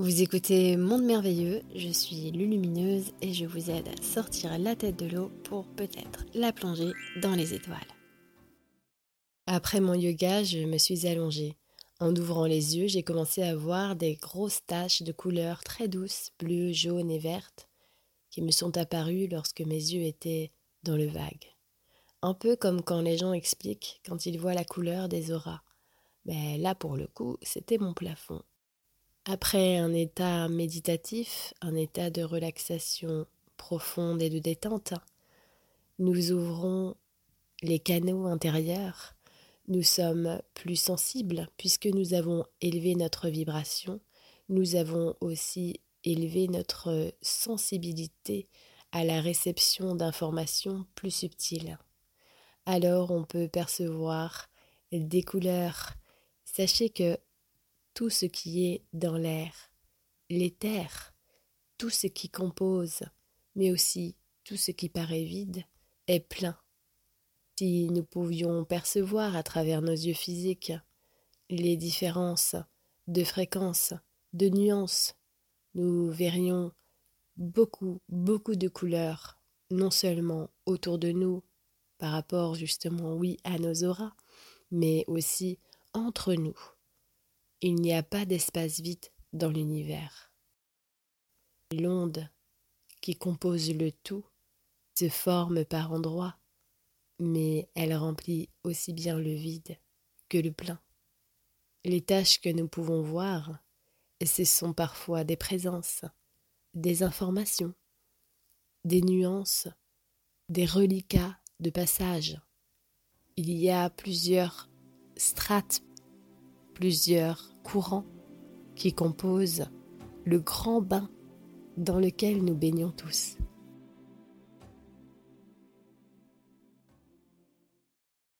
Vous écoutez Monde Merveilleux, je suis Lulumineuse et je vous aide à sortir la tête de l'eau pour peut-être la plonger dans les étoiles. Après mon yoga, je me suis allongée. En ouvrant les yeux, j'ai commencé à voir des grosses taches de couleurs très douces, bleues, jaunes et vertes, qui me sont apparues lorsque mes yeux étaient dans le vague. Un peu comme quand les gens expliquent quand ils voient la couleur des auras. Mais là, pour le coup, c'était mon plafond. Après un état méditatif, un état de relaxation profonde et de détente, nous ouvrons les canaux intérieurs, nous sommes plus sensibles puisque nous avons élevé notre vibration, nous avons aussi élevé notre sensibilité à la réception d'informations plus subtiles. Alors on peut percevoir des couleurs. Sachez que tout ce qui est dans l'air, l'éther, tout ce qui compose, mais aussi tout ce qui paraît vide, est plein. Si nous pouvions percevoir à travers nos yeux physiques les différences de fréquences, de nuances, nous verrions beaucoup, beaucoup de couleurs, non seulement autour de nous, par rapport justement, oui, à nos auras, mais aussi entre nous. Il n'y a pas d'espace vide dans l'univers. L'onde qui compose le tout se forme par endroits, mais elle remplit aussi bien le vide que le plein. Les tâches que nous pouvons voir, ce sont parfois des présences, des informations, des nuances, des reliquats de passage. Il y a plusieurs strates plusieurs courants qui composent le grand bain dans lequel nous baignons tous.